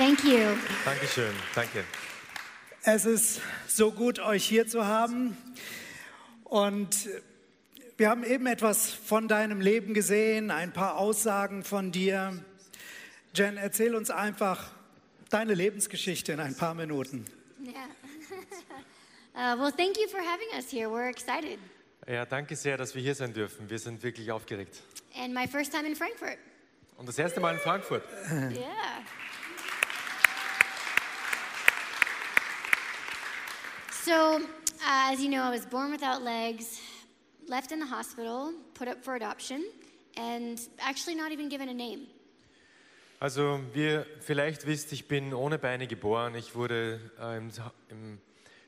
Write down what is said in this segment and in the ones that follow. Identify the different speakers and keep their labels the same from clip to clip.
Speaker 1: Thank you.
Speaker 2: Dankeschön, danke.
Speaker 3: Es ist so gut, euch hier zu haben. Und wir haben eben etwas von deinem Leben gesehen, ein paar Aussagen von dir. Jen, erzähl uns einfach deine Lebensgeschichte in ein paar Minuten.
Speaker 1: Yeah. uh, well, thank you for having us here. We're excited.
Speaker 2: Ja, danke sehr, dass wir hier sein dürfen. Wir sind wirklich aufgeregt.
Speaker 1: And my first time in Frankfurt.
Speaker 2: Und das erste Mal in Frankfurt.
Speaker 1: Yeah. So, uh, as you know, I was born without legs, left in the hospital, put up for adoption, and actually not even given a name.
Speaker 2: Also, wie ihr vielleicht wisst, ich bin ohne Beine geboren. Ich wurde äh, im, im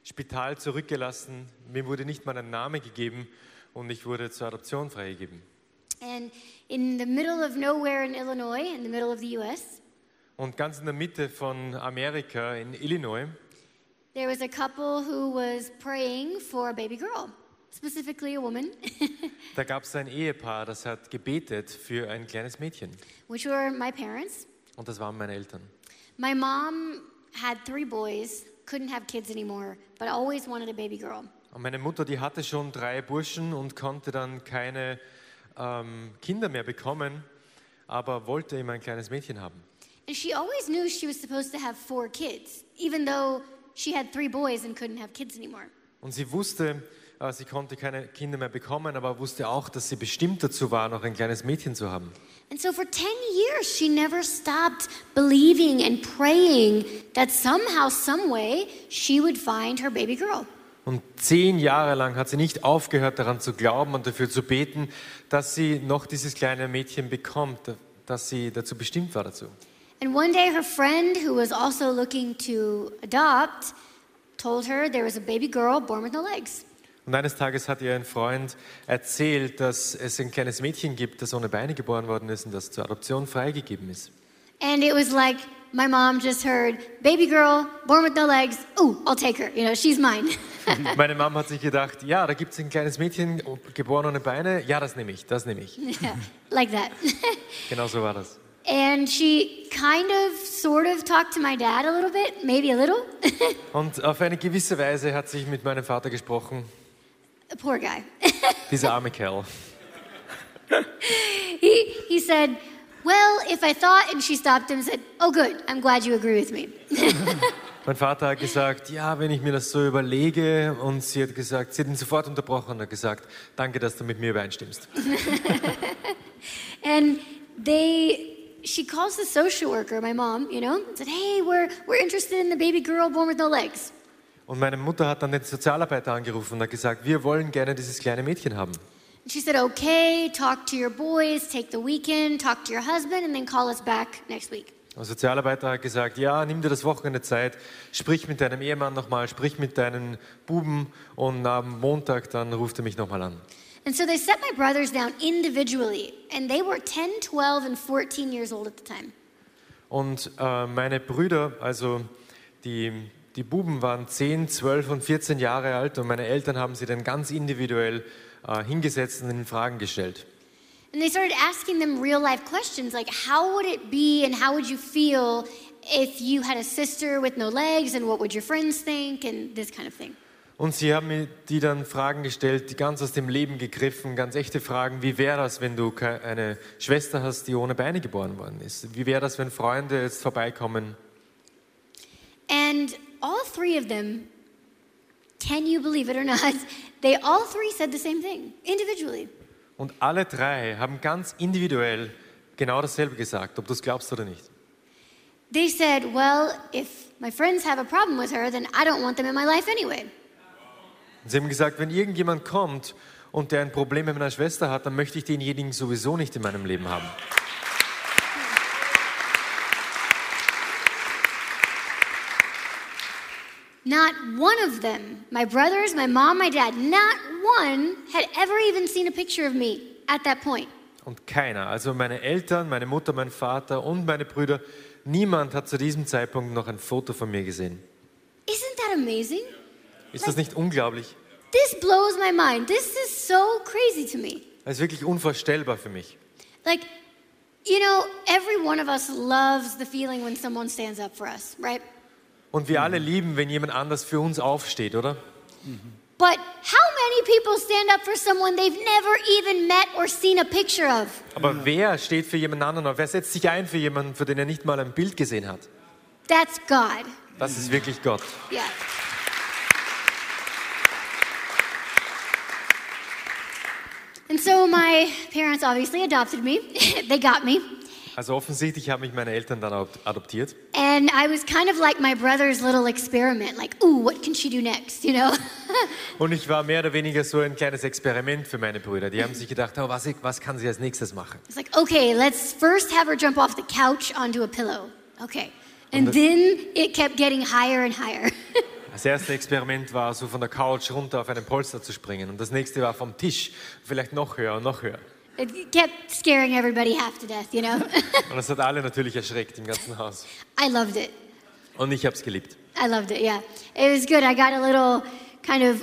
Speaker 2: Spital zurückgelassen. Mir wurde nicht mal ein Name gegeben und ich wurde zur Adoption freigegeben.
Speaker 1: And in the middle of nowhere in Illinois, in the middle of the US,
Speaker 2: Und ganz in der Mitte von Amerika, in Illinois,
Speaker 1: there was a couple who was praying for a baby girl, specifically a woman,
Speaker 2: da gab es ein Ehepaar, das hat gebetet für ein kleines Mädchen.
Speaker 1: which were my parents.
Speaker 2: Und das waren meine Eltern.
Speaker 1: My mom had three boys, couldn't have kids anymore, but always wanted a baby girl.
Speaker 2: Und meine Mutter, die hatte schon drei Burschen und konnte dann keine ähm, Kinder mehr bekommen, aber wollte immer ein kleines Mädchen haben.
Speaker 1: And she always knew she was supposed to have four kids, even though she had three boys and couldn't have kids anymore.
Speaker 2: Und sie wusste, äh, sie konnte keine Kinder mehr bekommen, aber wusste auch, dass sie bestimmt dazu war, noch ein kleines Mädchen zu haben.
Speaker 1: And so for 10 years, she never stopped believing and praying that somehow, some way, she would find her baby girl.
Speaker 2: Und zehn Jahre lang hat sie nicht aufgehört, daran zu glauben und dafür zu beten, dass sie noch dieses kleine Mädchen bekommt, dass sie dazu bestimmt war dazu.
Speaker 1: And one day, her friend, who was also looking to adopt, told her there was a baby girl born with no legs.
Speaker 2: Und eines Tages hat ihr ein Freund erzählt, dass es ein kleines Mädchen gibt, das ohne Beine geboren worden ist und das zur Adoption freigegeben ist.
Speaker 1: And it was like my mom just heard, baby girl, born with no legs. Ooh, I'll take her. You know, she's mine.
Speaker 2: Meine Mama hat sich gedacht, ja, da gibt es ein kleines Mädchen, geboren ohne Beine, ja, das nehme ich, das nehme ich.
Speaker 1: yeah, like that.
Speaker 2: Genau so war das.
Speaker 1: And she kind of, sort of talked to my dad a little bit, maybe a little.
Speaker 2: Und auf eine gewisse Weise hat sich mit meinem Vater gesprochen,
Speaker 1: Poor guy.
Speaker 2: dieser arme Kerl.
Speaker 1: he, he said, Well, if I thought, and she stopped him and said, Oh, good, I'm glad you agree with me.
Speaker 2: Mein Vater hat gesagt, ja, wenn ich mir das so überlege, und sie hat gesagt, sie hat ihn sofort unterbrochen und hat gesagt, danke, dass du mit mir übereinstimmst.
Speaker 1: And they, she calls the social worker, my mom, you know, and said, Hey, we're, we're interested in the baby girl born with no legs.
Speaker 2: Und meine Mutter hat dann den Sozialarbeiter angerufen und hat gesagt, wir wollen gerne dieses kleine Mädchen haben.
Speaker 1: And she said, Okay, talk to your boys, take the weekend, talk to your husband, and then call us back next week.
Speaker 2: Der Sozialarbeiter hat gesagt, ja, nimm dir das Wochenende Zeit, sprich mit deinem Ehemann nochmal, sprich mit deinen Buben und am Montag dann ruft er mich nochmal an.
Speaker 1: And so they set my brothers down individually, and they were 10, 12, and 14 years old at the time.
Speaker 2: Und äh, meine Brüder, also die, die Buben waren 10, 12 und 14 Jahre alt und meine Eltern haben sie dann ganz individuell äh, hingesetzt und ihnen Fragen gestellt.
Speaker 1: And they started asking them real life questions like, how would it be and how would you feel if you had a sister with no legs and what would your friends think and this kind of thing.
Speaker 2: Und sie haben mir die dann Fragen gestellt, die ganz aus dem Leben gegriffen, ganz echte Fragen. Wie wäre das, wenn du eine Schwester hast, die ohne Beine geboren worden ist? Wie wäre das, wenn Freunde jetzt vorbeikommen?
Speaker 1: And all three of them, can you believe it or not, they all three said the same thing individually.
Speaker 2: Und alle drei haben ganz individuell genau dasselbe gesagt, ob du es glaubst oder nicht.
Speaker 1: They said, well, if my friends have a problem with her, then I don't want them in my life anyway.
Speaker 2: Sie haben gesagt, wenn irgendjemand kommt und der ein Problem mit meiner Schwester hat, dann möchte ich denjenigen sowieso nicht in meinem Leben haben.
Speaker 1: Not one of them, my brothers, my mom, my dad, not one had ever even seen a picture of me at that point.
Speaker 2: Und keiner, also meine Eltern, meine Mutter, mein Vater und meine Brüder, niemand hat zu diesem Zeitpunkt noch ein Foto von mir gesehen.
Speaker 1: Isn't that amazing?
Speaker 2: Ist das nicht unglaublich?
Speaker 1: This blows my mind. This is so crazy to me.
Speaker 2: Das ist wirklich unvorstellbar für mich.
Speaker 1: Like, You know, every one of us loves the feeling when someone stands up for us, right?
Speaker 2: Und wir alle lieben, wenn jemand anders für uns aufsteht, oder?
Speaker 1: But how many people stand up for someone they've never even met or seen a picture of?
Speaker 2: Aber wer steht für jemand anderen auf? Wer setzt sich ein für jemanden, für den er nicht mal ein Bild gesehen hat?
Speaker 1: That's God.
Speaker 2: Das ist wirklich Gott.
Speaker 1: Yeah. And so my parents obviously adopted me. they got me.
Speaker 2: Also offensichtlich haben mich meine Eltern dann adop- adoptiert.
Speaker 1: And I was kind of like my brother's little experiment, like, ooh, what can she do next, you know?
Speaker 2: Und ich war mehr oder weniger so ein kleines Experiment für meine Brüder. Die haben sich gedacht, oh, was, was kann sie als nächstes machen?
Speaker 1: It's like, okay, let's first have her jump off the couch onto a pillow. Okay. And then it kept getting higher and higher.
Speaker 2: Das erste Experiment war so von der Couch runter auf einen Polster zu springen. Und das nächste war vom Tisch, vielleicht noch höher und noch höher.
Speaker 1: it kept scaring everybody half to death, you know?
Speaker 2: Und das hat alle natürlich erschreckt im ganzen Haus.
Speaker 1: I loved it.
Speaker 2: Und ich habe es geliebt.
Speaker 1: I loved it, yeah. It was good. I got a little kind of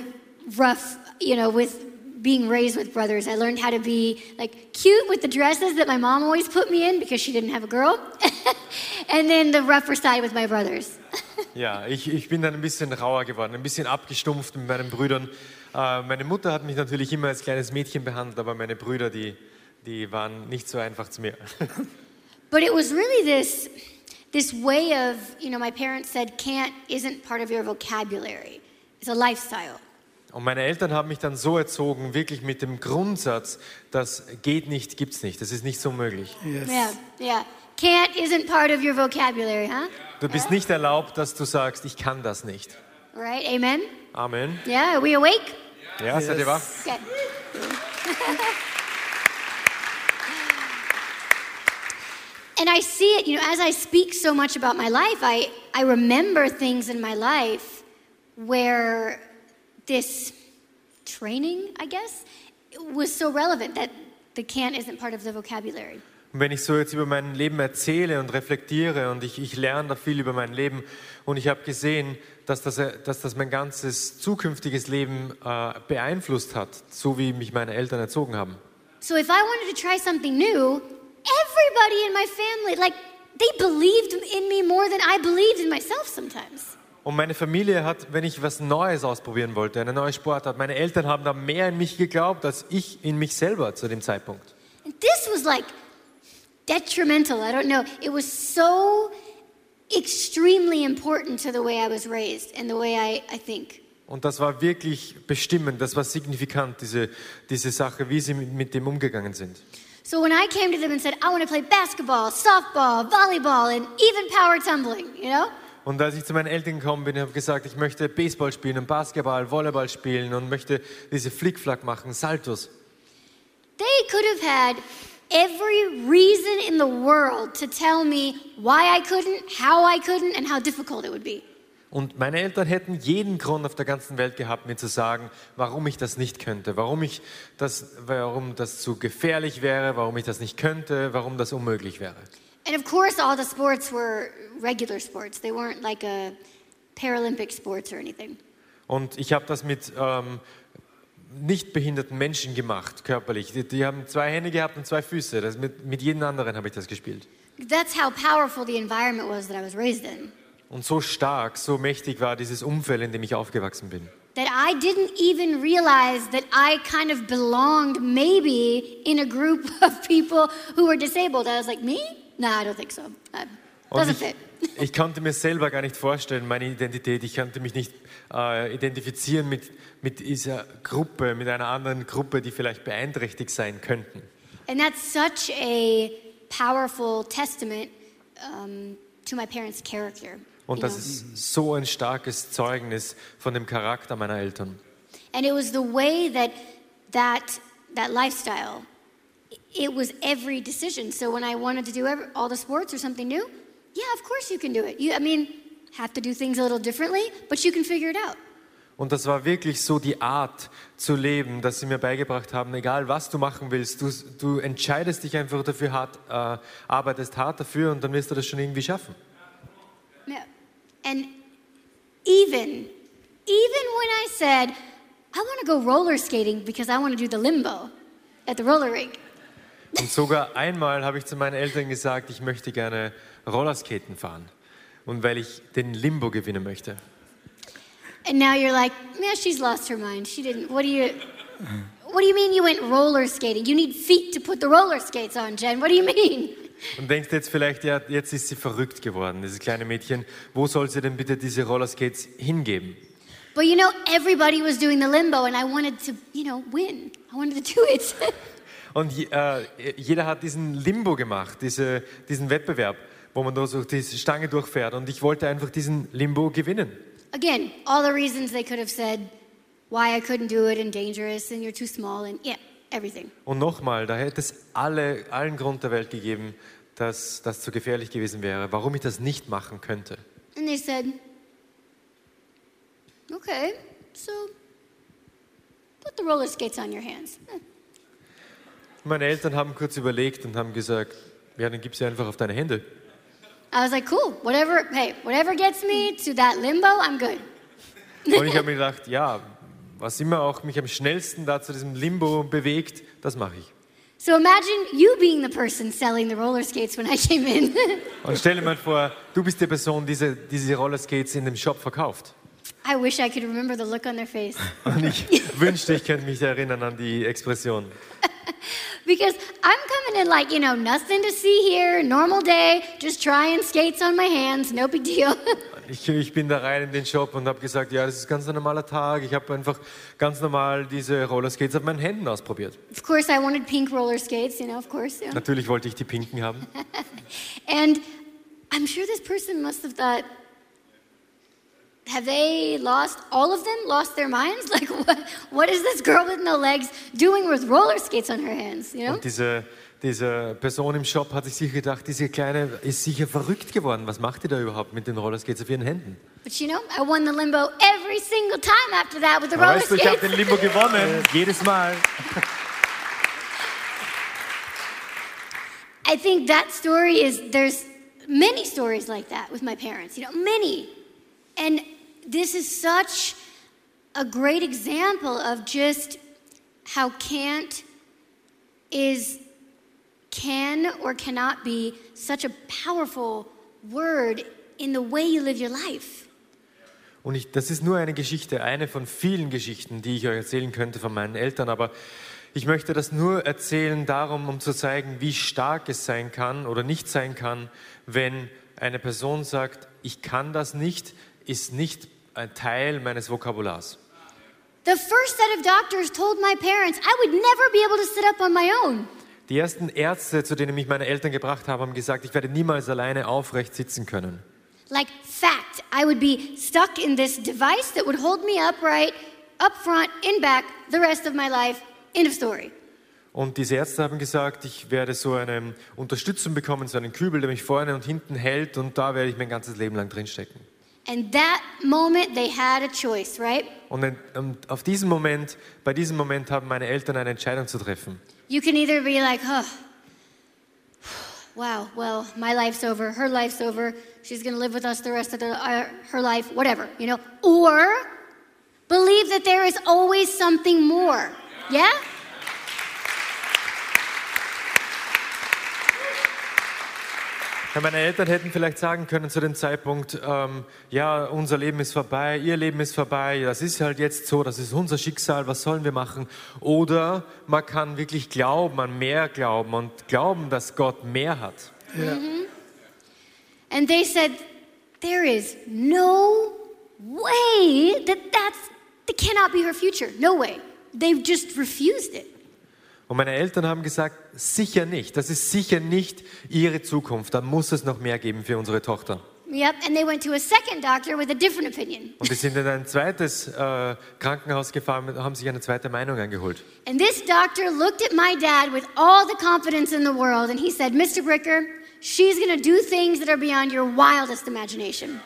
Speaker 1: rough, you know, with being raised with brothers. I learned how to be like cute with the dresses that my mom always put me in because she didn't have a girl. and then the rougher side with my brothers.
Speaker 2: Ja, ich, ich bin dann ein bisschen rauer geworden, ein bisschen abgestumpft mit meinen Brüdern. Äh, meine Mutter hat mich natürlich immer als kleines Mädchen behandelt, aber meine Brüder, die, die waren nicht so einfach zu mir.
Speaker 1: But it was really this this way of, you know, my parents said can't isn't part of your vocabulary. It's a lifestyle.
Speaker 2: Und meine Eltern haben mich dann so erzogen, wirklich mit dem Grundsatz, das geht nicht, gibt's nicht, das ist nicht so möglich.
Speaker 3: Yes.
Speaker 1: Yeah, yeah. Can't isn't part of your vocabulary, huh?
Speaker 2: Du bist nicht erlaubt, dass du sagst, ich kann das nicht.
Speaker 1: Right? Amen.
Speaker 2: Amen.
Speaker 1: Yeah, are we awake?
Speaker 2: Ja, seid ihr wach?
Speaker 1: Okay. and I see it, you know, as I speak so much about my life, I, I remember things in my life where this training, I guess, was so relevant that the can't isn't part of the vocabulary.
Speaker 2: Und wenn ich so jetzt über mein Leben erzähle und reflektiere und ich, ich lerne da viel über mein Leben und ich habe gesehen, dass das, dass das mein ganzes zukünftiges Leben äh, beeinflusst hat, so wie mich meine Eltern erzogen haben.
Speaker 1: So if I wanted to try something new, everybody in my family, like, they believed in me more than I believed in myself sometimes.
Speaker 2: Und meine Familie hat, wenn ich was Neues ausprobieren wollte, eine neue Sportart, meine Eltern haben da mehr in mich geglaubt, als ich in mich selber zu dem Zeitpunkt.
Speaker 1: And this was like detrimental. I don't know. It was so extremely important to the way I was raised and the way I, I think.
Speaker 2: Und das war wirklich bestimmend, das war signifikant, diese, diese Sache, wie sie mit, mit dem umgegangen sind.
Speaker 1: So when I came to them and said, I want to play basketball, softball, volleyball, and even power tumbling, you know?
Speaker 2: Und als ich zu meinen Eltern gekommen bin, habe ich gesagt, ich möchte Baseball spielen und Basketball, Volleyball spielen und möchte diese Flickflack machen, Saltos.
Speaker 1: They could have had every reason in the world to tell me why I couldn't, how I couldn't, and how difficult it would be.
Speaker 2: Und meine Eltern hätten jeden Grund auf der ganzen Welt gehabt, mir zu sagen, warum ich das nicht könnte, warum, ich das, warum das zu gefährlich wäre, warum ich das nicht könnte, warum das unmöglich wäre.
Speaker 1: And of course, all the sports were regular sports. They weren't like a Paralympic sports or anything.
Speaker 2: Und ich habe das mit ähm, nicht behinderten Menschen gemacht, körperlich. Die, die haben zwei Hände gehabt und zwei Füße. Das, mit, mit jedem anderen habe ich das gespielt.
Speaker 1: That's how powerful the environment was that I was raised in.
Speaker 2: Und so stark, so mächtig war dieses Umfeld, in dem ich aufgewachsen bin.
Speaker 1: That I didn't even realize that I kind of belonged maybe in a group of people who were disabled. I was like, me? No, I don't think so. Uh,
Speaker 2: Und
Speaker 1: doesn't
Speaker 2: ich,
Speaker 1: fit.
Speaker 2: ich konnte mir selber gar nicht vorstellen, meine Identität. Ich konnte mich nicht äh, identifizieren mit, mit dieser Gruppe, mit einer anderen Gruppe, die vielleicht beeinträchtigt sein könnten.
Speaker 1: And that's such a powerful testament um, to my parents' character.
Speaker 2: Und das ist so ein starkes Zeugnis von dem Charakter meiner Eltern.
Speaker 1: And it was the way that that that lifestyle it was every decision. So when I wanted to do every, all the sports or something new, yeah, of course you can do it. You I mean, have to do things a little differently, but you can figure it out.
Speaker 2: Und das war wirklich so die Art zu leben, dass sie mir beigebracht haben, egal was du machen willst, du, du entscheidest dich einfach dafür hart, äh, arbeitest hart dafür und dann wirst du das schon irgendwie schaffen.
Speaker 1: Yeah. And even even when I said I want to go roller skating because I want to do the limbo at the roller rink.
Speaker 2: Und sogar einmal habe ich zu meinen Eltern gesagt, ich möchte gerne Rollerskaten fahren. Und weil ich den Limbo gewinnen möchte.
Speaker 1: And now you're like, yeah, she's lost her mind. She didn't. What do you. What do you mean you went roller skating? You need feet to put the roller skates on, Jen. What do you mean?
Speaker 2: Und denkst jetzt vielleicht, ja, jetzt ist sie verrückt geworden, dieses kleine Mädchen. Wo soll sie denn bitte diese Rollerskates hingeben?
Speaker 1: But you know, everybody was doing the limbo, and I wanted to, you know, win. I wanted to do it.
Speaker 2: Und äh, jeder hat diesen Limbo gemacht, diese, diesen Wettbewerb, wo man da so die Stange durchfährt. Und ich wollte einfach diesen Limbo gewinnen.
Speaker 1: Again, all the reasons they could have said why I couldn't do it and dangerous and you're too small and yeah, everything.
Speaker 2: Und nochmal, da hätte es alle, allen Grund der Welt gegeben, dass das zu gefährlich gewesen wäre, warum ich das nicht machen könnte.
Speaker 1: And they said, okay, so put the roller skates on your hands.
Speaker 2: Meine Eltern haben kurz überlegt und haben gesagt, ja, dann gib sie einfach auf deine Hände.
Speaker 1: I was like, cool, whatever, hey, whatever gets me to that limbo, I'm good.
Speaker 2: Und ich habe mir gedacht, ja, was immer auch mich am schnellsten da zu diesem Limbo bewegt, das mache ich.
Speaker 1: So imagine you being the person selling the roller skates when I came in.
Speaker 2: Und stell dir mal vor, du bist die Person, die diese, diese Rollerskates in dem Shop verkauft.
Speaker 1: I wish I could remember the look on their face.
Speaker 2: Und ich wünschte, ich könnte mich erinnern an die Expression.
Speaker 1: Because I'm coming in like, you know, nothing to see here, normal day, just trying skates on my hands, no big deal.
Speaker 2: Ich, ich bin da rein in den Shop und habe gesagt, ja, das ist ganz ein normaler Tag. Ich habe einfach ganz normal diese Rollerskates auf meinen Händen ausprobiert.
Speaker 1: of course, I wanted pink roller skates, you know, of course. Yeah.
Speaker 2: Natürlich wollte ich die pinken haben.
Speaker 1: And I'm sure this person must have thought, have they lost, all of them lost their minds? Like, what, what is this girl with no legs doing with roller skates on her hands, you know?
Speaker 2: Und diese, diese Person im Shop hat sich sicher gedacht, diese Kleine ist sicher verrückt geworden. Was macht die da überhaupt mit den Rollerskates auf ihren Händen?
Speaker 1: But you know, I won the limbo every single time after that with the
Speaker 2: Aber
Speaker 1: roller
Speaker 2: weißt du, ich habe den Limbo gewonnen. Jedes Mal.
Speaker 1: I think that story is, there's many stories like that with my parents, you know, many. And this is such a great example of just how can't is can or cannot be such a powerful word in the way you live your life.
Speaker 2: Und ich, das ist nur eine Geschichte, eine von vielen Geschichten, die ich euch erzählen könnte von meinen Eltern. Aber ich möchte das nur erzählen darum, um zu zeigen, wie stark es sein kann oder nicht sein kann, wenn eine Person sagt, ich kann das nicht, ist nicht ein Teil meines Vokabulars.
Speaker 1: The first set of doctors told my parents I would never be able to sit up on my own.
Speaker 2: Die ersten Ärzte, zu denen mich meine Eltern gebracht haben, haben gesagt, ich werde niemals alleine aufrecht sitzen können.
Speaker 1: Like fact, I would be stuck in this device that would hold me upright, up front, in back, the rest of my life. End of story.
Speaker 2: Und diese Ärzte haben gesagt, ich werde so eine Unterstützung bekommen, so einen Kübel, der mich vorne und hinten hält und da werde ich mein ganzes Leben lang drinstecken.
Speaker 1: And that moment they had a choice, right?
Speaker 2: Und auf diesen Moment, bei diesem Moment haben meine Eltern eine Entscheidung zu treffen.
Speaker 1: You can either be like, oh, wow, well, my life's over, her life's over, she's gonna live with us the rest of the, uh, her life, whatever, you know, or believe that there is always something more. Yeah?
Speaker 2: Ja, meine Eltern hätten vielleicht sagen können zu dem Zeitpunkt, ähm, ja, unser Leben ist vorbei, ihr Leben ist vorbei, das ist halt jetzt so, das ist unser Schicksal, was sollen wir machen? Oder man kann wirklich glauben, an mehr glauben und glauben, dass Gott mehr hat.
Speaker 3: Ja.
Speaker 1: And they said, there is no way that that's, that cannot be her future. No way. They've just refused it.
Speaker 2: Und meine Eltern haben gesagt, sicher nicht, das ist sicher nicht ihre Zukunft, da muss es noch mehr geben für unsere Tochter.
Speaker 1: Yep, and they went to a second doctor with a different opinion.
Speaker 2: Und die sind in ein zweites äh, Krankenhaus gefahren und haben sich eine zweite Meinung eingeholt.
Speaker 1: And this doctor looked at my dad with all the confidence in the world and he said, Mr. Bricker, she's going to do things that are beyond your wildest imagination.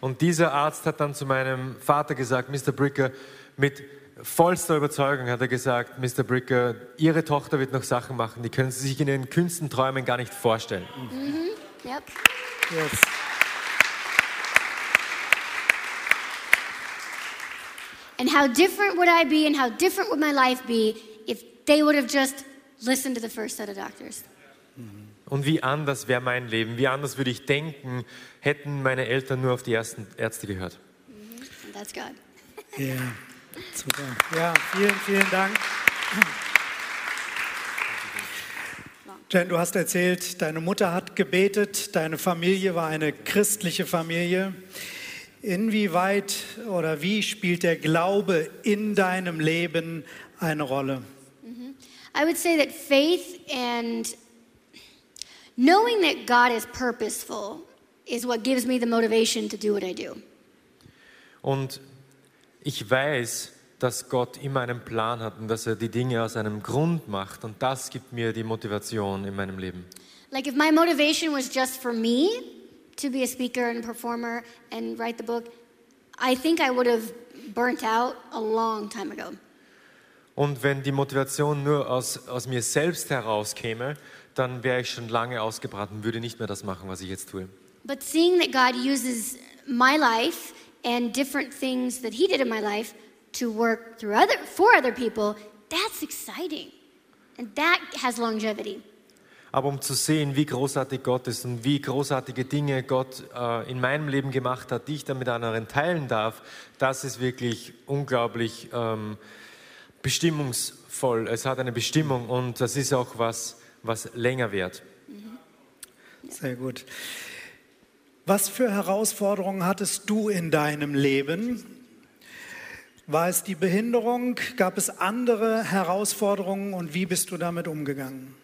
Speaker 2: Und dieser Arzt hat dann zu meinem Vater gesagt, Mr. Bricker, mit vollster Überzeugung hat er gesagt, Mr. Bricker, Ihre Tochter wird noch Sachen machen, die können Sie sich in Ihren kühnsten Träumen gar nicht vorstellen.
Speaker 1: Yep.
Speaker 3: Yes.
Speaker 1: And how different would I be and how different would my life be if they would have just listen to the first set of doctors.
Speaker 2: Und wie anders wäre mein Leben? Wie anders würde ich denken, hätten meine Eltern nur auf die ersten Ärzte gehört?
Speaker 1: And that's God.
Speaker 3: Ja, super. Ja, vielen, vielen Dank. Jen, du hast erzählt, deine Mutter hat gebetet, deine Familie war eine christliche Familie. Inwieweit oder wie spielt der Glaube in deinem Leben eine Rolle?
Speaker 1: I would say that faith and knowing that God is purposeful is what gives me the motivation to do what I do.
Speaker 2: Und ich weiß, dass Gott immer einen Plan hat und dass er die Dinge aus einem Grund macht. Und das gibt mir die Motivation in meinem Leben.
Speaker 1: Like if my motivation was just for me to be a speaker and performer and write the book, I think I would have burnt out a long time ago.
Speaker 2: Und wenn die Motivation nur aus, aus mir selbst herauskäme, dann wäre ich schon lange ausgebrannt und würde nicht mehr das machen, was ich jetzt tue.
Speaker 1: But seeing that God uses my life and different things that He did in my life to work through other for other people, that's exciting, and that has longevity.
Speaker 2: Aber um zu sehen, wie großartig Gott ist und wie großartige Dinge Gott äh, in meinem Leben gemacht hat, die ich dann mit anderen teilen darf, das ist wirklich unglaublich ähm, bestimmungsvoll. Es hat eine Bestimmung und das ist auch was, was länger währt.
Speaker 3: Sehr gut. Was für Herausforderungen hattest du in deinem Leben? War es die Behinderung? Gab es andere Herausforderungen und wie bist du damit umgegangen?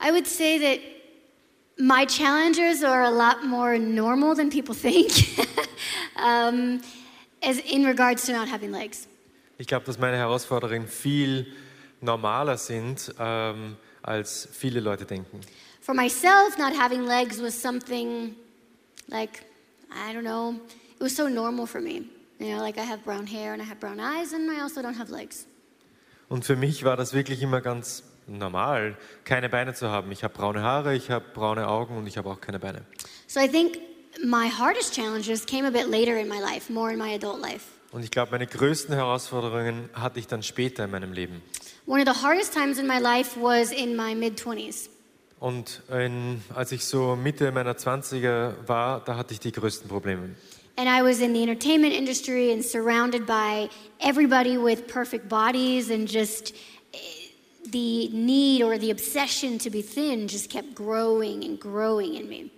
Speaker 1: I would say that my challenges are a lot more normal than people think, um, as in regards to not having legs.
Speaker 2: Ich glaube, dass meine Herausforderungen viel normaler sind, ähm, als viele Leute denken.
Speaker 1: For myself, not having legs was something like, I don't know, it was so normal for me. You know, like I have brown hair and I have brown eyes and I also don't have legs.
Speaker 2: Und für mich war das wirklich immer ganz normal, keine Beine zu haben. Ich habe braune Haare, ich habe braune Augen und ich habe auch keine Beine.
Speaker 1: So I think my hardest challenges came a bit later in my life, more in my adult life.
Speaker 2: Und ich glaube, meine größten Herausforderungen hatte ich dann später in meinem Leben.
Speaker 1: One of the hardest times in my life was in my mid 20s.
Speaker 2: Und in, als ich so Mitte meiner 20er war, da hatte ich die größten Probleme.
Speaker 1: And I was in the entertainment industry and surrounded by everybody with perfect bodies, and just eh, the need or the obsession to be thin just kept growing and growing in me.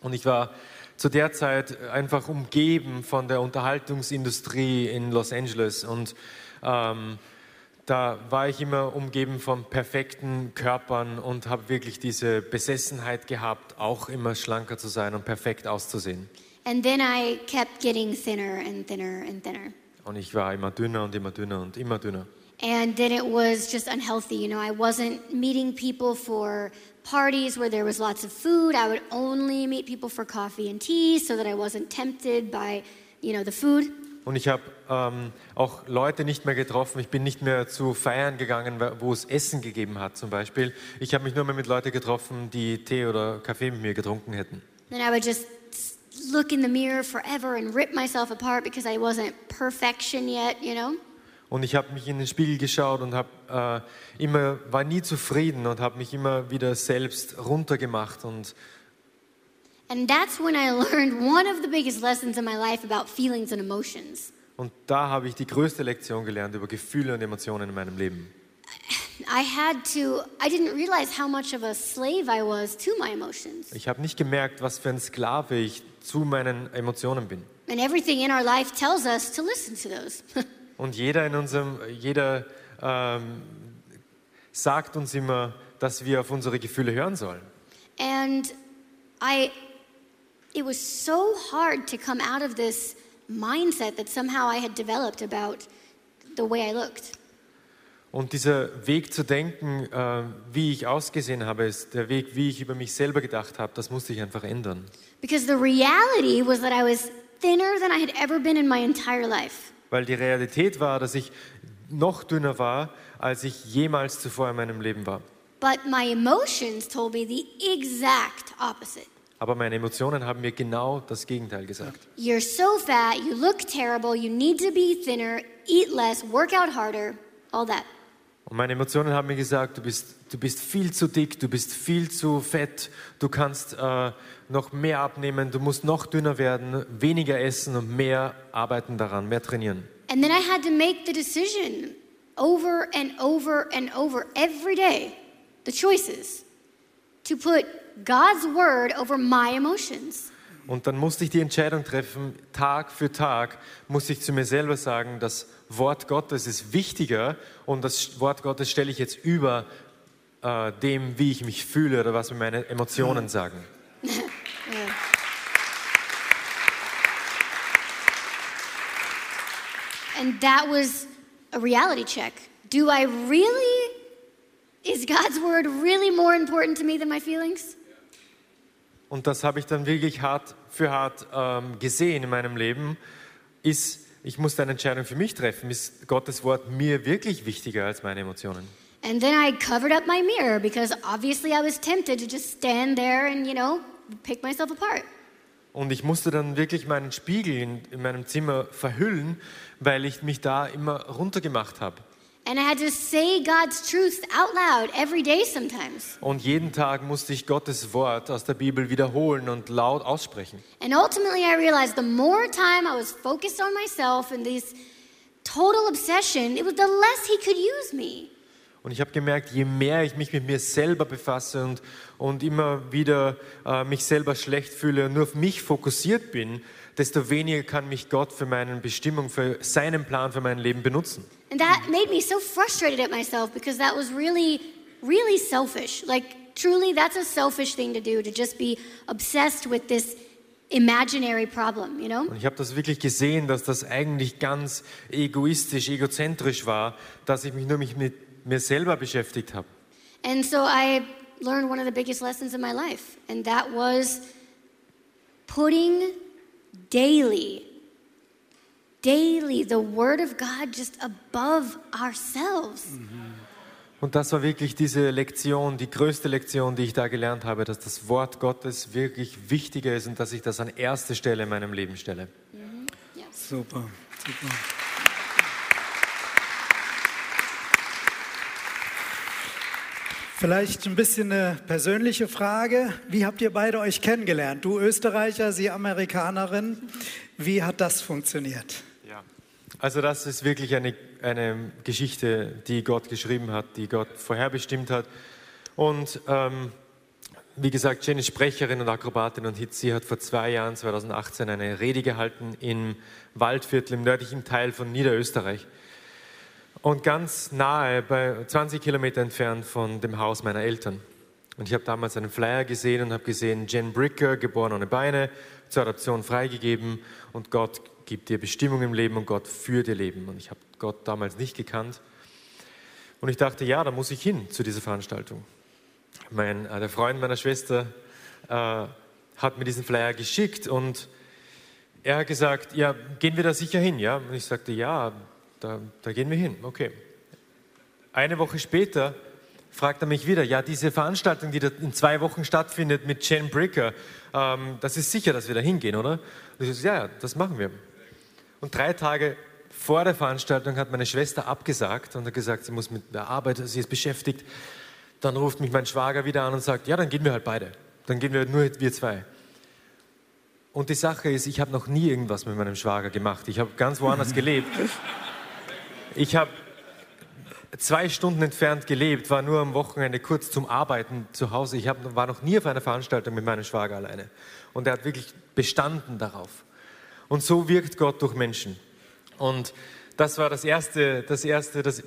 Speaker 2: Und ich war zu der Zeit einfach umgeben von der Unterhaltungsindustrie in Los Angeles. Und ähm, da war ich immer umgeben von perfekten Körpern und habe wirklich diese Besessenheit gehabt, auch immer schlanker zu sein und perfekt auszusehen.
Speaker 1: And then I kept getting thinner and thinner and thinner.
Speaker 2: Und ich war immer dünner und immer dünner und immer dünner.
Speaker 1: And then it was just unhealthy. You know, I wasn't meeting people for parties where there was lots of food. I would only meet people for coffee and tea so that I wasn't tempted by, you know, the food.
Speaker 2: Und ich habe ähm, auch Leute nicht mehr getroffen. Ich bin nicht mehr zu Feiern gegangen, wo es Essen gegeben hat zum Beispiel. Ich habe mich nur mehr mit Leuten getroffen, die Tee oder Kaffee mit mir getrunken hätten.
Speaker 1: Then I would just look in the mirror forever and rip myself apart because I wasn't perfection yet, you know?
Speaker 2: Und ich habe mich in den Spiegel geschaut und habe äh, immer war nie zufrieden und habe mich immer wieder selbst runtergemacht und
Speaker 1: And that's when I learned one of the biggest lessons in my life about feelings and emotions.
Speaker 2: und da habe ich die größte Lektion gelernt über Gefühle und Emotionen in meinem Leben.
Speaker 1: I had to, I didn't realize how much of a slave I was to my emotions.
Speaker 2: Ich habe nicht gemerkt, was für ein Sklave ich zu meinen Emotionen bin.
Speaker 1: And everything in our life tells us to listen to those.
Speaker 2: Und jeder in unserem, jeder ähm, sagt uns immer, dass wir auf unsere Gefühle hören sollen.
Speaker 1: and I, it was so hard to come out of this mindset that somehow I had developed about the way I looked.
Speaker 2: Und dieser Weg zu denken, äh, wie ich ausgesehen habe, ist der Weg, wie ich über mich selber gedacht habe, das musste ich einfach ändern.
Speaker 1: Because the reality was that I was thinner than I had ever been in my entire life.
Speaker 2: Weil die Realität war, dass ich noch dünner war, als ich jemals zuvor in meinem Leben war.
Speaker 1: But my emotions told me the exact opposite.
Speaker 2: Aber meine Emotionen haben mir genau das Gegenteil gesagt.
Speaker 1: You're so fat, you look terrible, you need to be thinner, eat less, work out harder. all that.
Speaker 2: Und meine Emotionen haben mir gesagt, du bist, du bist viel zu dick, du bist viel zu fett, du kannst äh, noch mehr abnehmen, du musst noch dünner werden, weniger essen und mehr arbeiten daran, mehr trainieren.
Speaker 1: And then I had to make the decision over and over and over every day, the choices, to put God's word over my emotions.
Speaker 2: Und dann musste ich die Entscheidung treffen, Tag für Tag muss ich zu mir selber sagen, das Wort Gottes ist wichtiger und das Wort Gottes stelle ich jetzt über äh, dem, wie ich mich fühle oder was mir meine Emotionen sagen.
Speaker 1: And that was a reality check. Do I really, is God's word really more important to me than my feelings?
Speaker 2: Und das habe ich dann wirklich hart für hart ähm, gesehen in meinem Leben, ist, ich musste eine Entscheidung für mich treffen. Ist Gottes Wort mir wirklich wichtiger als meine Emotionen?
Speaker 1: And then I covered up my mirror because obviously I was tempted to just stand there and, you know, pick myself apart.
Speaker 2: Und ich musste dann wirklich meinen Spiegel in, in meinem Zimmer verhüllen, weil ich mich da immer runtergemacht habe.
Speaker 1: And I had to say God's truth out loud every day sometimes.
Speaker 2: Und jeden Tag musste ich Gottes Wort aus der Bibel wiederholen und laut aussprechen.
Speaker 1: And ultimately, I realized the more time I was focused on myself and this total obsession, it was the less He could use me.
Speaker 2: Und ich habe gemerkt, je mehr ich mich mit mir selber befasse und, und immer wieder äh, mich selber schlecht fühle und nur auf mich fokussiert bin, desto weniger kann mich Gott für meine Bestimmung, für seinen Plan für mein Leben benutzen.
Speaker 1: And that made me so frustrated at myself because that was really, really selfish. Like, truly, that's a selfish thing to do, to just be obsessed with this imaginary problem, you know?
Speaker 2: Und ich habe das wirklich gesehen, dass das eigentlich ganz egoistisch, egozentrisch war, dass ich mich nur mich mit mir selber beschäftigt habe.
Speaker 1: And so I learned one of the biggest lessons in my life, and that was putting daily, daily the Word of God just above ourselves.
Speaker 2: Und das war wirklich diese Lektion, die größte Lektion, die ich da gelernt habe, dass das Wort Gottes wirklich wichtiger ist und dass ich das an erste Stelle in meinem Leben stelle.
Speaker 3: Super, super. Vielleicht ein bisschen eine persönliche Frage. Wie habt ihr beide euch kennengelernt? Du Österreicher, sie Amerikanerin. Wie hat das funktioniert?
Speaker 2: Also das ist wirklich eine, eine Geschichte, die Gott geschrieben hat, die Gott vorherbestimmt hat. Und ähm, wie gesagt, Jenny ist Sprecherin und Akrobatin und sie hat vor zwei Jahren, 2018, eine Rede gehalten im Waldviertel im nördlichen Teil von Niederösterreich. Und ganz nahe, bei 20 Kilometer entfernt von dem Haus meiner Eltern. Und ich habe damals einen Flyer gesehen und habe gesehen, Jen Bricker, geboren ohne Beine, zur Adoption freigegeben und Gott gibt dir Bestimmung im Leben und Gott führt ihr Leben. Und ich habe Gott damals nicht gekannt. Und ich dachte, ja, da muss ich hin zu dieser Veranstaltung. Mein, äh, der Freund meiner Schwester äh, hat mir diesen Flyer geschickt und er hat gesagt, ja, gehen wir da sicher hin, ja? Und ich sagte, ja, da, da gehen wir hin, okay. Eine Woche später fragt er mich wieder, ja, diese Veranstaltung, die in zwei Wochen stattfindet mit Jen Bricker, ähm, das ist sicher, dass wir da hingehen, oder? Und ich ja, ja, das machen wir. Und drei Tage vor der Veranstaltung hat meine Schwester abgesagt und hat gesagt, sie muss mit der Arbeit, sie ist beschäftigt. Dann ruft mich mein Schwager wieder an und sagt, ja, dann gehen wir halt beide. Dann gehen wir nur wir zwei. Und die Sache ist, ich habe noch nie irgendwas mit meinem Schwager gemacht. Ich habe ganz woanders gelebt. Ich habe zwei Stunden entfernt gelebt, war nur am Wochenende kurz zum Arbeiten zu Hause. Ich hab, war noch nie auf einer Veranstaltung mit meinem Schwager alleine. Und er hat wirklich bestanden darauf. Und so wirkt Gott durch Menschen. Und das war das erste, das erste, das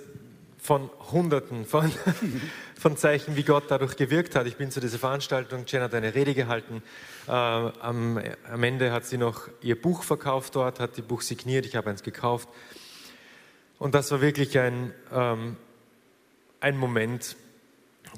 Speaker 2: von Hunderten von, von Zeichen, wie Gott dadurch gewirkt hat. Ich bin zu dieser Veranstaltung, Jen hat eine Rede gehalten. Äh, am, am Ende hat sie noch ihr Buch verkauft dort, hat die Buch signiert, ich habe eins gekauft. Und das war wirklich ein, ähm, ein Moment,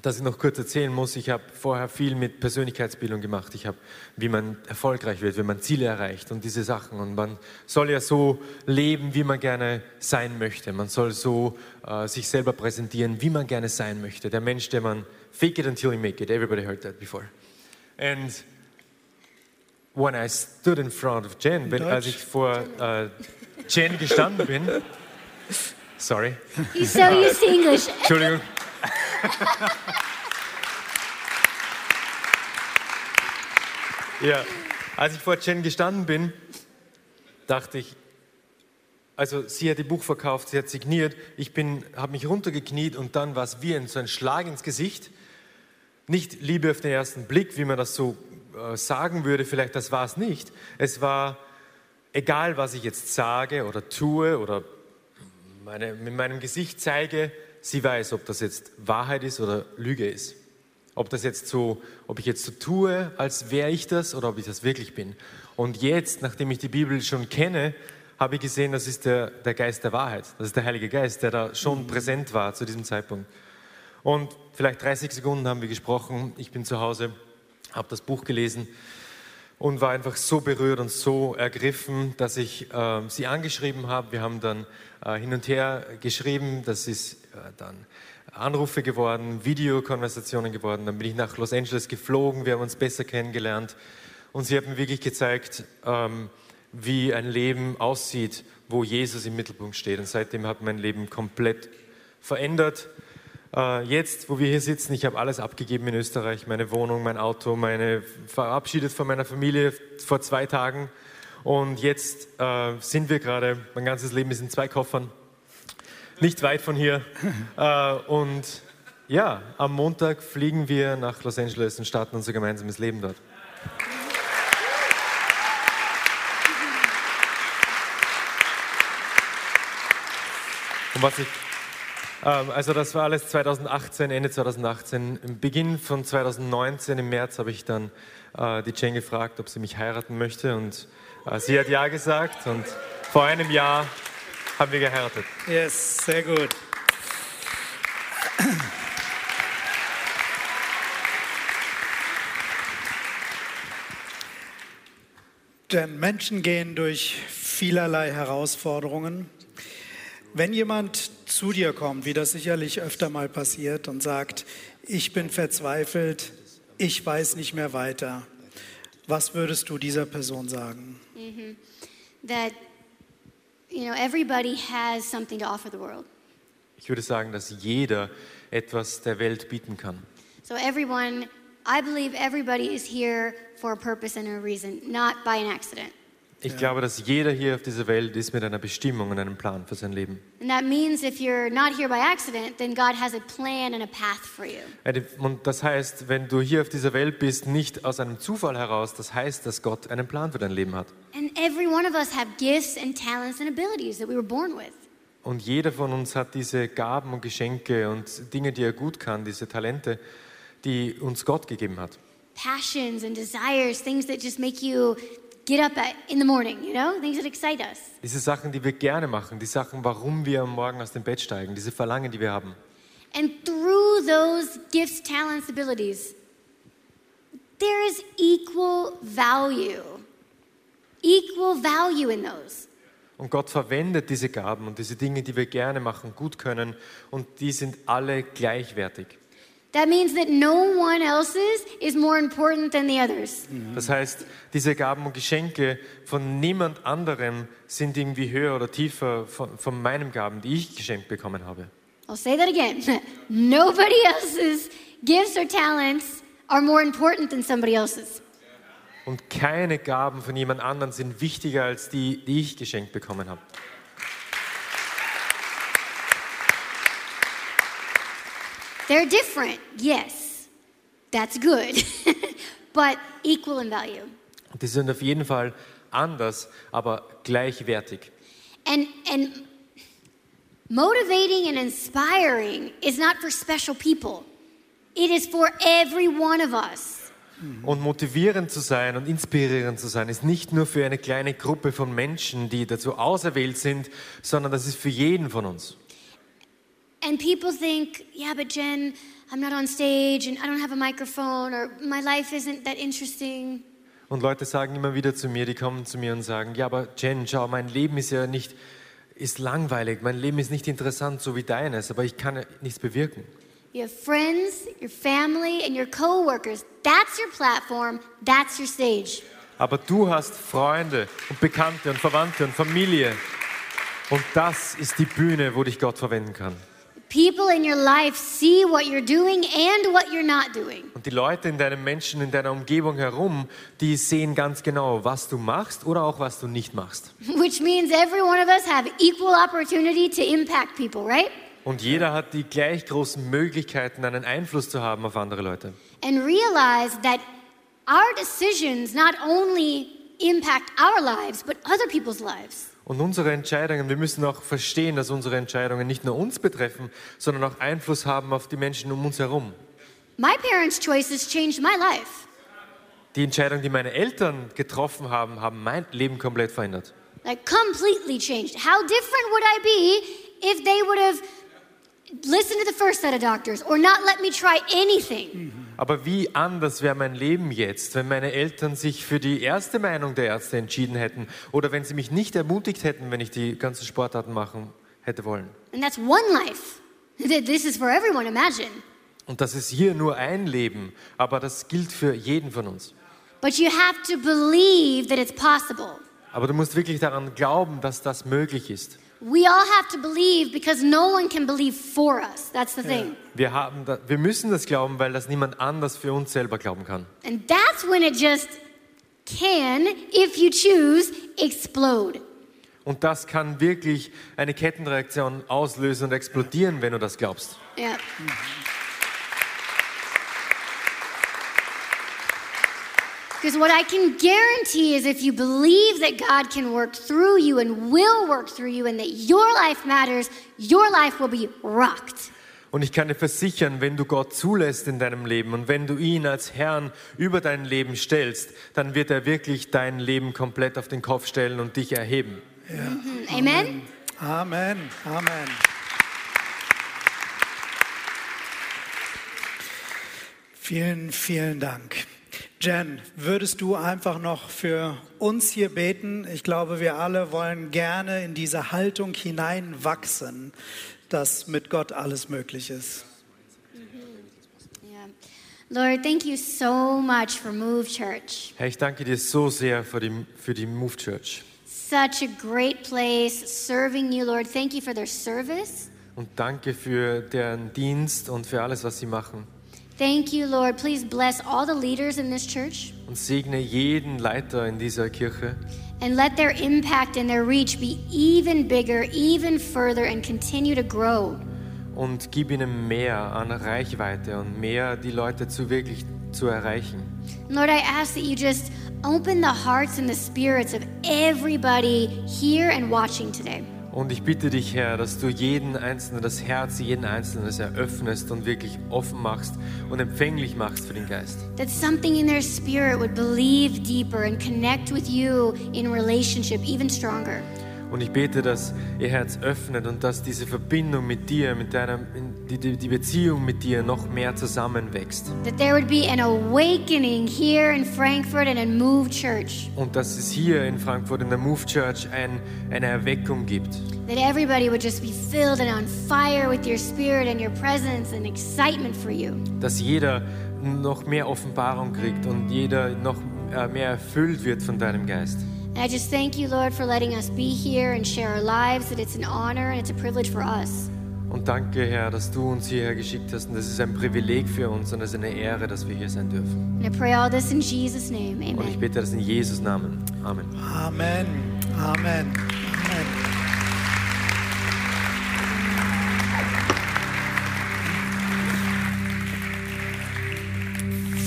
Speaker 2: das ich noch kurz erzählen muss. Ich habe vorher viel mit Persönlichkeitsbildung gemacht. Ich habe, wie man erfolgreich wird, wie man Ziele erreicht und diese Sachen. Und man soll ja so leben, wie man gerne sein möchte. Man soll so äh, sich selber präsentieren, wie man gerne sein möchte. Der Mensch, der man fake it until you make it. Everybody heard that before. And when I stood in front of Jen, wenn, als ich vor äh, Jen gestanden bin, Sorry.
Speaker 1: He's so used to English.
Speaker 2: Entschuldigung. Ja, als ich vor Jen gestanden bin, dachte ich, also sie hat ihr Buch verkauft, sie hat signiert, ich habe mich runtergekniet und dann war es wie ein, so ein Schlag ins Gesicht. Nicht Liebe auf den ersten Blick, wie man das so äh, sagen würde, vielleicht das war es nicht. Es war, egal was ich jetzt sage oder tue oder meine, mit meinem Gesicht zeige, sie weiß, ob das jetzt Wahrheit ist oder Lüge ist. Ob das jetzt so, ob ich jetzt so tue, als wäre ich das oder ob ich das wirklich bin. Und jetzt, nachdem ich die Bibel schon kenne, habe ich gesehen, das ist der, der Geist der Wahrheit. Das ist der Heilige Geist, der da schon präsent war zu diesem Zeitpunkt. Und vielleicht 30 Sekunden haben wir gesprochen. Ich bin zu Hause, habe das Buch gelesen und war einfach so berührt und so ergriffen, dass ich äh, sie angeschrieben habe. Wir haben dann äh, hin und her geschrieben. Das ist äh, dann Anrufe geworden, Videokonversationen geworden. Dann bin ich nach Los Angeles geflogen. Wir haben uns besser kennengelernt. Und sie hat mir wirklich gezeigt, ähm, wie ein Leben aussieht, wo Jesus im Mittelpunkt steht. Und seitdem hat mein Leben komplett verändert. Äh, jetzt, wo wir hier sitzen, ich habe alles abgegeben in Österreich, meine Wohnung, mein Auto, meine verabschiedet von meiner Familie vor zwei Tagen. Und jetzt äh, sind wir gerade, mein ganzes Leben ist in zwei Koffern, nicht weit von hier. Äh, und ja, am Montag fliegen wir nach Los Angeles und starten unser gemeinsames Leben dort. Und was ich, also das war alles 2018, Ende 2018. Im Beginn von 2019, im März, habe ich dann äh, die Jane gefragt, ob sie mich heiraten möchte. Und äh, sie hat ja gesagt. Und vor einem Jahr haben wir geheiratet.
Speaker 3: Yes, sehr gut. Denn Menschen gehen durch vielerlei Herausforderungen. Wenn jemand zu dir kommt, wie das sicherlich öfter mal passiert, und sagt, ich bin verzweifelt, ich weiß nicht mehr weiter, was würdest du dieser Person sagen?
Speaker 1: That, you know, everybody has something to offer the world.
Speaker 2: Ich würde sagen, dass jeder etwas der Welt bieten kann.
Speaker 1: So everyone, I believe everybody is here for a purpose and a reason, not by an accident.
Speaker 2: Ich glaube, dass jeder hier auf dieser Welt ist mit einer Bestimmung und einem Plan für sein Leben.
Speaker 1: And that means if you're not here by accident, then God has a plan and a path for you.
Speaker 2: Und das heißt, wenn du hier auf dieser Welt bist, nicht aus einem Zufall heraus, das heißt, dass Gott einen Plan für dein Leben hat. Und jeder von uns hat diese Gaben und Geschenke und Dinge, die er gut kann, diese Talente, die uns Gott gegeben hat.
Speaker 1: Passions and desires, things that just make you get up in the morning, you know, things that excite us.
Speaker 2: Diese Sachen, die wir gerne machen, die Sachen, warum wir am Morgen aus dem Bett steigen, diese Verlangen, die wir haben.
Speaker 1: And through those gifts, talents, abilities, there is equal value. Equal value in those.
Speaker 2: Und Gott verwendet diese Gaben und diese Dinge, die wir gerne machen, gut können, und die sind alle gleichwertig.
Speaker 1: That means that no one else's is more important than the others.
Speaker 2: Das heißt, diese Gaben und Geschenke von niemand anderem sind irgendwie höher oder tiefer von, von meinen Gaben, die ich geschenkt bekommen habe.
Speaker 1: I'll say that again. Nobody else's gifts or talents are more important than somebody else's.
Speaker 2: Und keine Gaben von jemand anderem sind wichtiger als die, die ich geschenkt bekommen habe.
Speaker 1: They're different, yes. That's good. but equal in value.
Speaker 2: Die sind auf jeden Fall anders, aber gleichwertig.
Speaker 1: And and motivating and inspiring is not for special people. It is for every one of us.
Speaker 2: Und motivierend zu sein und inspirierend zu sein, ist nicht nur für eine kleine Gruppe von Menschen, die dazu auserwählt sind, sondern das ist für jeden von uns.
Speaker 1: And people think, yeah, but Jen, I'm not on stage and I don't have a microphone or my life isn't that interesting.
Speaker 2: Und Leute sagen immer wieder zu mir, die kommen zu mir und sagen, ja, aber Jen, schau, mein Leben ist ja nicht, ist langweilig, mein Leben ist nicht interessant, so wie deines, aber ich kann ja nichts bewirken.
Speaker 1: You have friends, your family, and your coworkers. That's your platform. That's your stage.
Speaker 2: Aber du hast Freunde und Bekannte und Verwandte und Familie Und das ist die Bühne, wo dich Gott verwenden kann.
Speaker 1: People in your life see what you're doing and what you're not doing.
Speaker 2: Und die Leute in deinem Menschen, in deiner Umgebung herum, die sehen ganz genau, was du machst oder auch was du nicht machst.
Speaker 1: Which means every one of us have equal opportunity to impact people, right?
Speaker 2: Und jeder hat die gleich großen Möglichkeiten, einen Einfluss zu haben auf andere Leute.
Speaker 1: And realize that our decisions not only impact our lives, but other people's lives.
Speaker 2: Und unsere Entscheidungen, wir müssen auch verstehen, dass unsere Entscheidungen nicht nur uns betreffen, sondern auch Einfluss haben auf die Menschen um uns herum.
Speaker 1: My parents' choices changed my life.
Speaker 2: Die Entscheidungen, die meine Eltern getroffen haben, haben mein Leben komplett verändert.
Speaker 1: Like completely changed. How different would I be if they would have listened to the first set of doctors or not let me try anything?
Speaker 2: Aber wie anders wäre mein Leben jetzt, wenn meine Eltern sich für die erste Meinung der Ärzte entschieden hätten oder wenn sie mich nicht ermutigt hätten, wenn ich die ganzen Sportarten machen hätte wollen.
Speaker 1: And that's one life. This is for everyone, imagine.
Speaker 2: Und das ist hier nur ein Leben, aber das gilt für jeden von uns.
Speaker 1: But you have to believe that it's possible.
Speaker 2: Aber du musst wirklich daran glauben, dass das möglich ist.
Speaker 1: We all have to believe because no one can believe for us. That's the thing.
Speaker 2: Wir, haben da, wir müssen das glauben, weil das niemand anders für uns selber glauben kann.
Speaker 1: And that's when it just can, if you choose, explode.
Speaker 2: Und das kann wirklich eine Kettenreaktion auslösen und explodieren, wenn du das glaubst.
Speaker 1: Yeah. Because what I can guarantee is if you believe that God can work through you and will work through you and that your life matters, your life will be rocked.
Speaker 2: Und ich kann dir versichern, wenn du Gott zulässt in deinem Leben und wenn du ihn als Herrn über dein Leben stellst, dann wird er wirklich dein Leben komplett auf den Kopf stellen und dich erheben.
Speaker 1: Amen?
Speaker 3: Amen. Amen. Vielen, vielen Dank. Jen, würdest du einfach noch für uns hier beten? Ich glaube, wir alle wollen gerne in diese Haltung hineinwachsen, dass mit Gott alles möglich ist.
Speaker 1: Yeah. Lord, thank you so much for Move Church.
Speaker 2: Herr, ich danke dir so sehr für die, für die Move Church.
Speaker 1: Such a great place serving you, Lord. Thank you for their service.
Speaker 2: Und danke für deren Dienst und für alles, was sie machen.
Speaker 1: Thank you, Lord. Please bless all the leaders in this church
Speaker 2: Und segne jeden Leiter in dieser Kirche.
Speaker 1: and let their impact and their reach be even bigger, even further, and continue to grow.
Speaker 2: Und gib ihnen mehr an Reichweite und mehr die Leute zu wirklich zu erreichen.
Speaker 1: Lord, I ask that you just open the hearts and the spirits of everybody here and watching today.
Speaker 2: Und ich bitte dich, Herr, dass du jeden Einzelnen, das Herz jeden Einzelnen das eröffnest und wirklich offen machst und empfänglich machst für den Geist.
Speaker 1: That something in their spirit would believe deeper and connect with you in relationship even stronger.
Speaker 2: Und ich bete, dass ihr Herz öffnet und dass diese Verbindung mit dir, mit deiner, die, die Beziehung mit dir noch mehr zusammenwächst.
Speaker 1: That there would be an awakening here in Frankfurt and in Move Church.
Speaker 2: Und dass es hier in Frankfurt in der Move Church ein, eine Erweckung gibt.
Speaker 1: That everybody would just be filled and on fire with your spirit and your presence and excitement for you.
Speaker 2: Dass jeder noch mehr Offenbarung kriegt und jeder noch äh, mehr erfüllt wird von deinem Geist.
Speaker 1: And I just thank you, Lord, for letting us be here and share our lives, that it's an honor and it's a privilege for us.
Speaker 2: Und danke, Herr, dass du uns hierher geschickt hast. Und das ist ein Privileg für uns und es ist eine Ehre, dass wir hier sein dürfen.
Speaker 1: And I pray all this in Jesus' name. Amen.
Speaker 2: Und ich
Speaker 1: Amen.
Speaker 2: bete das in Jesus Namen. Amen.
Speaker 3: Amen. Amen. Amen.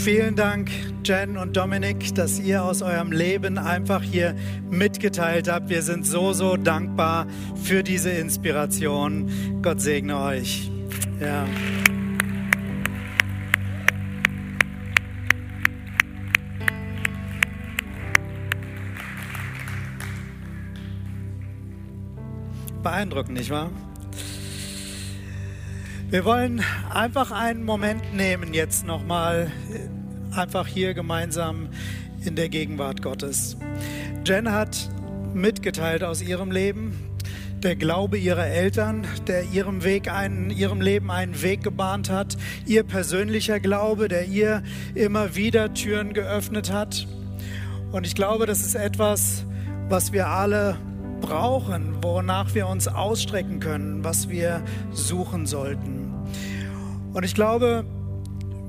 Speaker 3: Vielen Dank, Jen und Dominik, dass ihr aus eurem Leben einfach hier mitgeteilt habt. Wir sind so, so dankbar für diese Inspiration. Gott segne euch. Ja. Beeindruckend, nicht wahr? Wir wollen einfach einen Moment nehmen, jetzt nochmal einfach hier gemeinsam in der Gegenwart Gottes. Jen hat mitgeteilt aus ihrem Leben, der Glaube ihrer Eltern, der ihrem Weg einen, ihrem Leben einen Weg gebahnt hat, ihr persönlicher Glaube, der ihr immer wieder Türen geöffnet hat. Und ich glaube, das ist etwas, was wir alle brauchen, wonach wir uns ausstrecken können, was wir suchen sollten. Und ich glaube,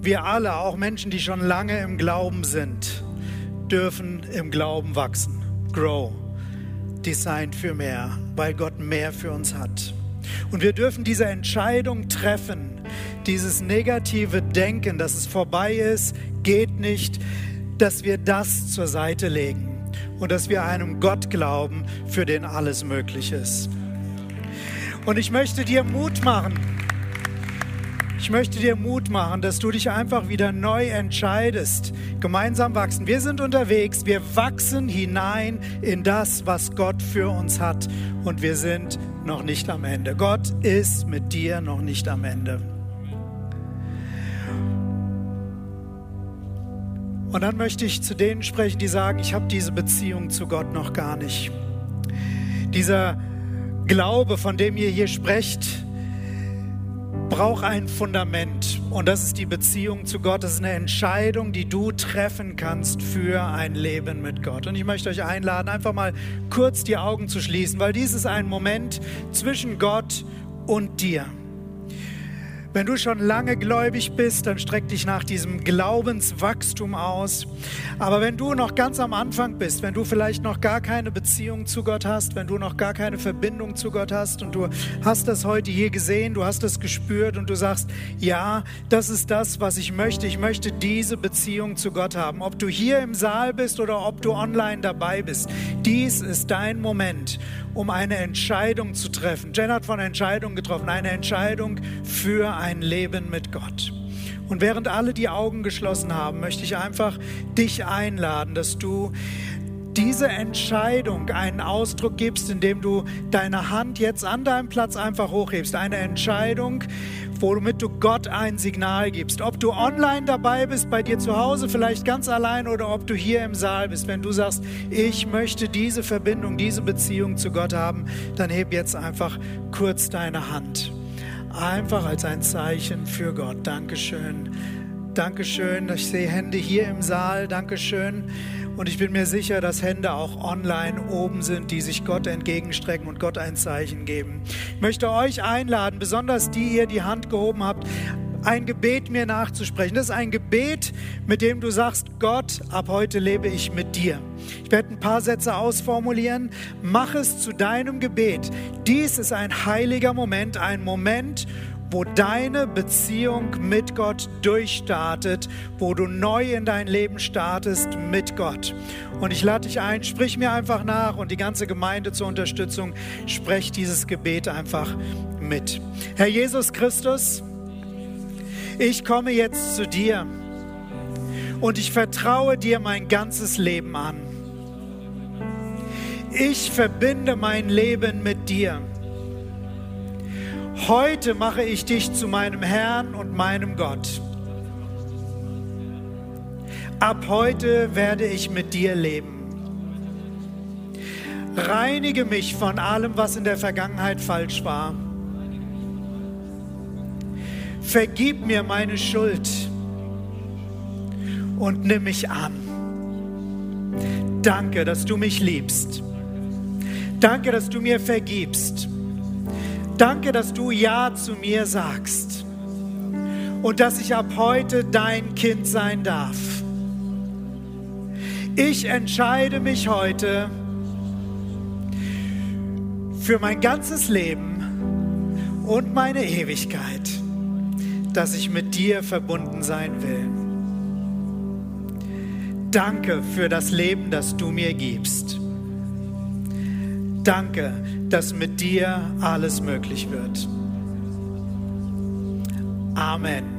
Speaker 3: wir alle, auch Menschen, die schon lange im Glauben sind, dürfen im Glauben wachsen. Grow. Designed für mehr, weil Gott mehr für uns hat. Und wir dürfen diese Entscheidung treffen, dieses negative Denken, dass es vorbei ist, geht nicht, dass wir das zur Seite legen und dass wir einem Gott glauben, für den alles möglich ist. Und ich möchte dir Mut machen. Ich möchte dir Mut machen, dass du dich einfach wieder neu entscheidest. Gemeinsam wachsen. Wir sind unterwegs. Wir wachsen hinein in das, was Gott für uns hat. Und wir sind noch nicht am Ende. Gott ist mit dir noch nicht am Ende. Und dann möchte ich zu denen sprechen, die sagen, ich habe diese Beziehung zu Gott noch gar nicht. Dieser Glaube, von dem ihr hier sprecht, braucht ein Fundament. Und das ist die Beziehung zu Gott. Das ist eine Entscheidung, die du treffen kannst für ein Leben mit Gott. Und ich möchte euch einladen, einfach mal kurz die Augen zu schließen, weil dies ist ein Moment zwischen Gott und dir. Wenn du schon lange gläubig bist, dann streck dich nach diesem Glaubenswachstum aus. Aber wenn du noch ganz am Anfang bist, wenn du vielleicht noch gar keine Beziehung zu Gott hast, wenn du noch gar keine Verbindung zu Gott hast und du hast das heute hier gesehen, du hast das gespürt und du sagst, ja, das ist das, was ich möchte. Ich möchte diese Beziehung zu Gott haben. Ob du hier im Saal bist oder ob du online dabei bist, dies ist dein Moment, um eine Entscheidung zu treffen. Jen hat von Entscheidung getroffen, eine Entscheidung für ein Leben mit Gott. Und während alle die Augen geschlossen haben, möchte ich einfach dich einladen, dass du diese Entscheidung einen Ausdruck gibst, indem du deine Hand jetzt an deinem Platz einfach hochhebst. Eine Entscheidung, womit du Gott ein Signal gibst. Ob du online dabei bist, bei dir zu Hause, vielleicht ganz allein oder ob du hier im Saal bist. Wenn du sagst, ich möchte diese Verbindung, diese Beziehung zu Gott haben, dann heb jetzt einfach kurz deine Hand. Einfach als ein Zeichen für Gott. Dankeschön. Dankeschön. Ich sehe Hände hier im Saal. Dankeschön. Und ich bin mir sicher, dass Hände auch online oben sind, die sich Gott entgegenstrecken und Gott ein Zeichen geben. Ich möchte euch einladen, besonders die ihr die Hand gehoben habt, ein Gebet mir nachzusprechen. Das ist ein Gebet, mit dem du sagst, Gott, ab heute lebe ich mit dir. Ich werde ein paar Sätze ausformulieren. Mach es zu deinem Gebet. Dies ist ein heiliger Moment, ein Moment, wo deine Beziehung mit Gott durchstartet, wo du neu in dein Leben startest mit Gott. Und ich lade dich ein, sprich mir einfach nach und die ganze Gemeinde zur Unterstützung, sprech dieses Gebet einfach mit. Herr Jesus Christus, ich komme jetzt zu dir und ich vertraue dir mein ganzes Leben an. Ich verbinde mein Leben mit dir. Heute mache ich dich zu meinem Herrn und meinem Gott. Ab heute werde ich mit dir leben. Reinige mich von allem, was in der Vergangenheit falsch war. Vergib mir meine Schuld und nimm mich an. Danke, dass du mich liebst. Danke, dass du mir vergibst. Danke, dass du Ja zu mir sagst und dass ich ab heute dein Kind sein darf. Ich entscheide mich heute für mein ganzes Leben und meine Ewigkeit, dass ich mit dir verbunden sein will. Danke für das Leben, das du mir gibst. Danke, dass mit dir alles möglich wird. Amen.